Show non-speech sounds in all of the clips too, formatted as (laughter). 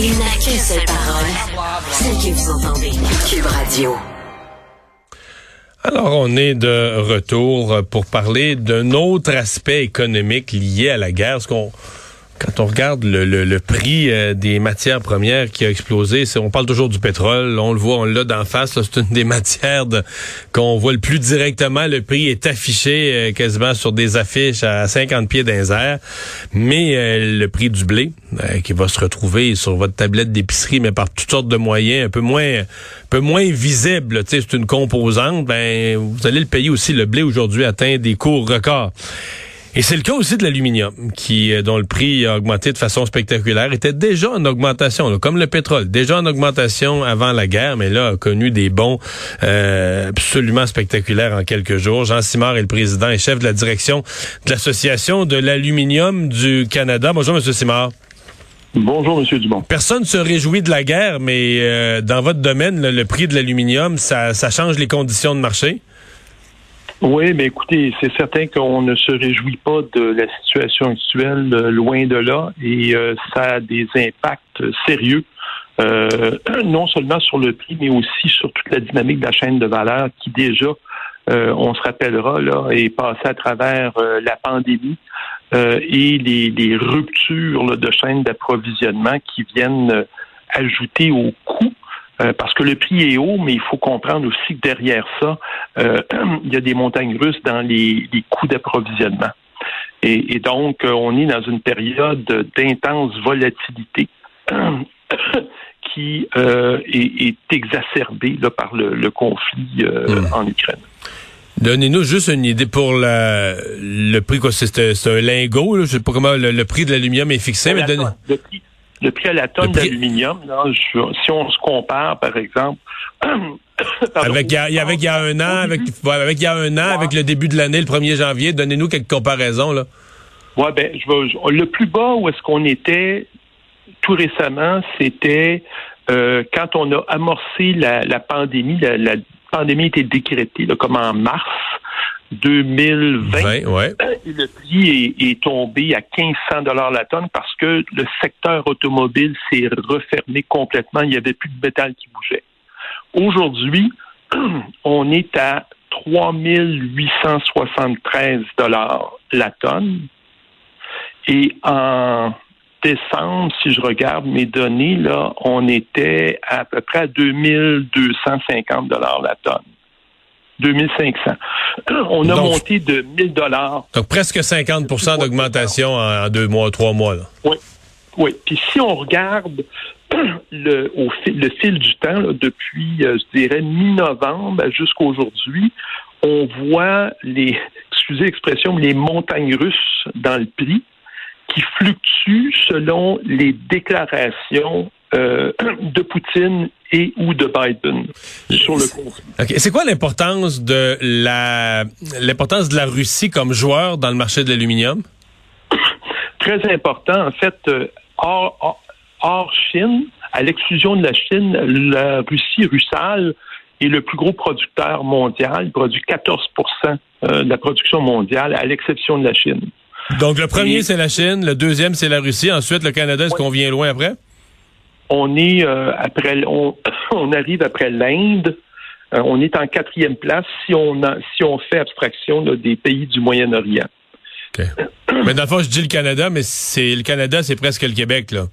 Il n'a qu'une seule parole, celle que vous entendez. Cube Radio. Alors, on est de retour pour parler d'un autre aspect économique lié à la guerre. Ce qu'on quand on regarde le, le, le prix euh, des matières premières qui a explosé, on parle toujours du pétrole, on le voit, on l'a d'en face, c'est une des (laughs) matières qu'on voit le plus directement. Le prix est affiché euh, quasiment sur des affiches à 50 pieds d'un mais euh, le prix du blé qui va se retrouver sur votre tablette d'épicerie, mais par toutes sortes de moyens, un peu moins, un peu moins visible. C'est une composante. Ben, vous allez le payer aussi. Le blé aujourd'hui atteint des cours records. Et c'est le cas aussi de l'aluminium, qui euh, dont le prix a augmenté de façon spectaculaire, était déjà en augmentation, comme le pétrole, déjà en augmentation avant la guerre, mais là a connu des bons euh, absolument spectaculaires en quelques jours. Jean Simard est le président et chef de la direction de l'association de l'aluminium du Canada. Bonjour, Monsieur Simard. Bonjour, Monsieur Dumont. Personne ne se réjouit de la guerre, mais euh, dans votre domaine, le, le prix de l'aluminium, ça, ça change les conditions de marché? Oui, mais écoutez, c'est certain qu'on ne se réjouit pas de la situation actuelle, euh, loin de là, et euh, ça a des impacts sérieux, euh, (clears throat) non seulement sur le prix, mais aussi sur toute la dynamique de la chaîne de valeur qui déjà, on se rappellera, là, est passée à travers la pandémie et les, ruptures de chaîne d'approvisionnement qui viennent ajouter au coût euh, parce que le prix est haut, mais il faut comprendre aussi que derrière ça, euh, (clears throat) il y a des montagnes russes dans les, coûts d'approvisionnement. Et, donc, euh, on est dans une période d'intense volatilité (clears throat) qui est, exacerbée par le, conflit hmm. en Ukraine. Donnez-nous juste une idée pour le prix, c'est un lingot, je sais pas comment le, prix de l'aluminium est fixé, mais donnez... Le prix à la tonne d'aluminium, si on se compare, par exemple, (coughs) avec, il y, a un an, avec, avec il y a un an, avec le début de l'année, le 1er janvier, donnez-nous quelques comparaisons, là. Ouais, ben, je le plus bas où est-ce qu'on était tout récemment, c'était euh, quand on a amorcé la, pandémie, la, la pandémie été décrétée, là, comme en mars. 2020. ouais. Le prix est, tombé à 1500 dollars la tonne parce que le secteur automobile s'est refermé complètement. Il n'y avait plus de métal qui bougeait. Aujourd'hui, (clears throat) on est à 3873 dollars la tonne. Et en décembre, si je regarde mes données, là, on était à peu près à 2250 dollars la tonne. 2500. (clears throat) On a monté de 1000 dollars. Donc presque 50% d'augmentation en deux mois, trois mois. Là. Oui. Oui. Puis si on regarde (clears throat) le, au fil, le fil du temps, depuis, euh, je dirais, mi-novembre jusqu'à aujourd'hui, on voit les, excusez l'expression, les montagnes russes dans le prix qui fluctuent selon les déclarations euh, de Poutine et ou de Biden sur le conflit. C'est quoi l'importance de la l'importance de la Russie comme joueur dans le marché de l'aluminium? (coughs) Très important. En fait, euh, hors, hors, Chine, à l'exclusion de la Chine, la Russie, Russal, est le plus gros producteur mondial. Il produit 14% euh, de la production mondiale, à l'exception de la Chine. Donc, le premier, c'est la Chine. Le deuxième, c'est la Russie. Ensuite, le Canada. Est-ce qu'on vient loin après? On est euh, après, on, (coughs) on, arrive après l'Inde. Euh, on est en quatrième place si on a, si on fait abstraction des pays du Moyen-Orient. mais dans le fond, je dis le Canada, mais c'est le Canada, c'est presque le Québec, là.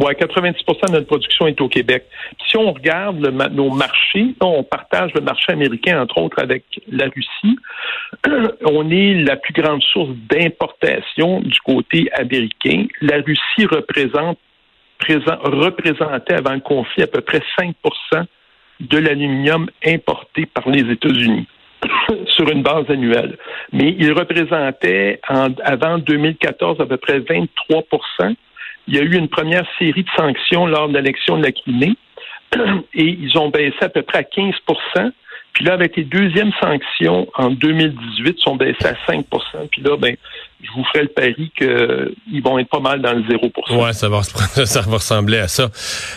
Ouais, 90 de notre production est au Québec. si on regarde nos marchés, on partage le marché américain, entre autres, avec la Russie. (clears throat) on est la plus grande source d'importation du côté américain. La Russie représentait avant le conflit à peu près 5% de l'aluminium importé par les États-Unis (clears throat) sur une base annuelle. Mais il représentait avant 2014 à peu près 23 Il y a eu une première série de sanctions lors de l'élection de la Crimée (clears throat) et ils ont baissé à peu près à 15% puis là, avec les deuxièmes sanctions en 2018, ils sont baissés à 5% Puis là, ben, je vous ferai le pari qu'ils vont être pas mal dans le 0 Ouais, ça va, (laughs) ça va ressembler à ça.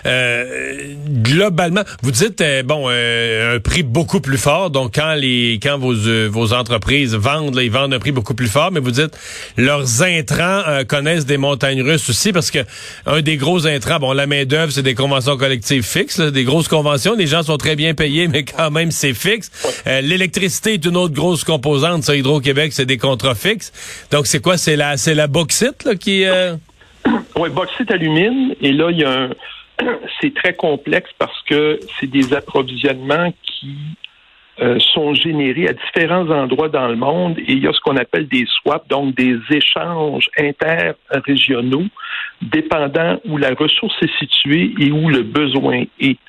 Euh, globalement, vous dites euh, bon euh, un prix beaucoup plus fort. Donc quand les quand vos vos entreprises vendent, là, ils vendent un prix beaucoup plus fort. Mais vous dites leurs intrants connaissent des montagnes russes aussi parce que un des gros intrants, bon la main d'œuvre, c'est des conventions collectives fixes, des grosses conventions. Les gens sont très bien payés, (laughs) mais quand même c'est fixe. L'électricité est une autre grosse composante. Ça, Hydro-Québec, c'est des contrats fixes. Donc c'est quoi? C'est la, c'est la bauxite qui. Euh... (coughs) Oui, bauxite alumine. Et là, il y a. (coughs) C'est très complexe parce que c'est des approvisionnements qui euh, sont générés à différents endroits dans le monde et il y a ce qu'on appelle des swaps, donc des échanges interrégionaux, dépendant où la ressource est située et où le besoin est.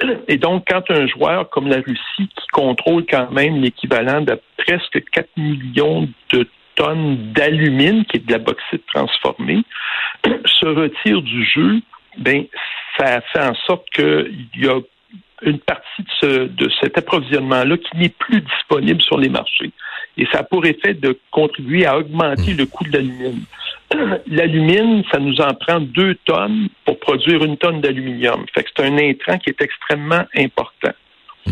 (coughs) Et donc, quand un joueur comme la Russie, qui contrôle quand même l'équivalent de presque 4 millions de tonnes d'alumine, qui est de la bauxite transformée, (clears throat) se retire du jeu, ben, ça fait en sorte qu'il y a une partie de, ce, de cet approvisionnement-là qui n'est plus disponible sur les marchés. Et ça a pour effet de contribuer à augmenter le coût de l'alumine. (clears throat) L'alumine, ça nous en prend deux tonnes pour produire une tonne d'aluminium. Fait que c'est un intrant qui est extrêmement important.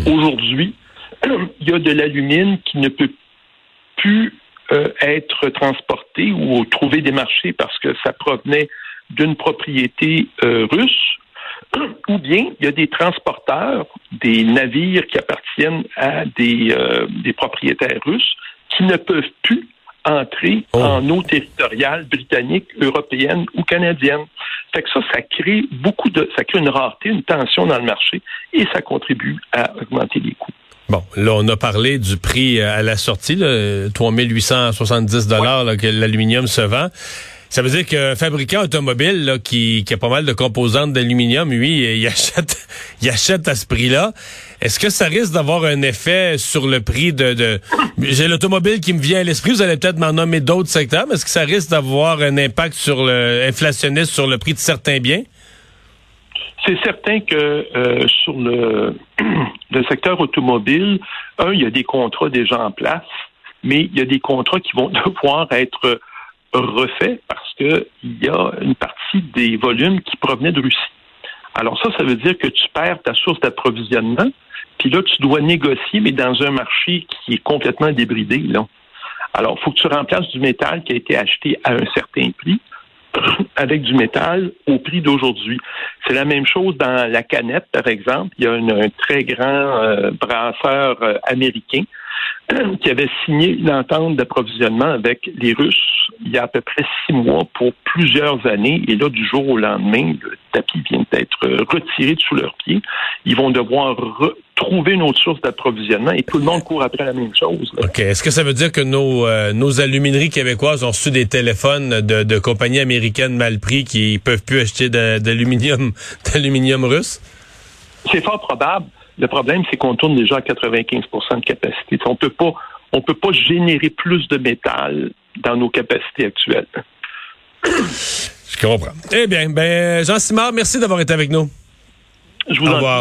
Aujourd'hui, (clears throat) il y a de l'alumine qui ne peut plus euh, être transporté ou trouver des marchés parce que ça provenait d'une propriété euh, russe, (clears throat) ou bien il y a des transporteurs, des navires qui appartiennent à des, euh, des propriétaires russes qui ne peuvent plus entrer oh. en eau territoriale britannique, européenne ou canadienne. Fait que ça, ça crée beaucoup de, ça crée une rareté, une tension dans le marché et ça contribue à augmenter les coûts. Bon, là, on a parlé du prix euh, à la sortie, là, 3870 dollars que l'aluminium se vend. Ça veut dire qu'un fabricant automobile là, qui, qui a pas mal de composantes d'aluminium, lui, il achète, (laughs) il achète à ce prix-là. Est-ce que ça risque d'avoir un effet sur le prix de... de... J'ai l'automobile qui me vient à l'esprit, vous allez peut-être m'en nommer d'autres secteurs, mais est-ce que ça risque d'avoir un impact sur le inflationniste sur le prix de certains biens? C'est certain que euh, sur (clears throat) le, secteur automobile, un, il y a des contrats déjà en place, mais il y a des contrats qui vont (laughs) devoir être refaits parce qu'il y a une partie des volumes qui provenaient de Russie. Alors ça, ça veut dire que tu perds ta source d'approvisionnement, puis là, tu dois négocier, mais dans un marché qui est complètement débridé. Alors, il faut que tu remplaces du métal qui a été acheté à un certain prix (coughs) avec du métal au prix d'aujourd'hui. C'est la même chose dans la canette, par exemple. Il y a un très grand euh, brasseur euh, américain (clears throat) qui avait signé une entente d'approvisionnement avec les Russes il y a à peu près six mois pour plusieurs années. Et là, du jour au lendemain, le tapis vient d'être retiré de sous leurs pieds. Ils vont devoir trouver une autre source d'approvisionnement et tout le monde court après la même chose. OK. Est-ce que ça veut dire que nos, euh, nos alumineries québécoises ont reçu des téléphones de, de compagnies américaines mal pris qui peuvent plus acheter d'aluminium (laughs) d'aluminium russe? C'est fort probable. Le problème, c'est qu'on tourne déjà à 95% de capacité. On peut pas, on peut pas générer plus de métal dans nos capacités actuelles. Je comprends. Eh bien, ben, Jean Simard, merci d'avoir été avec nous. Je vous Au revoir.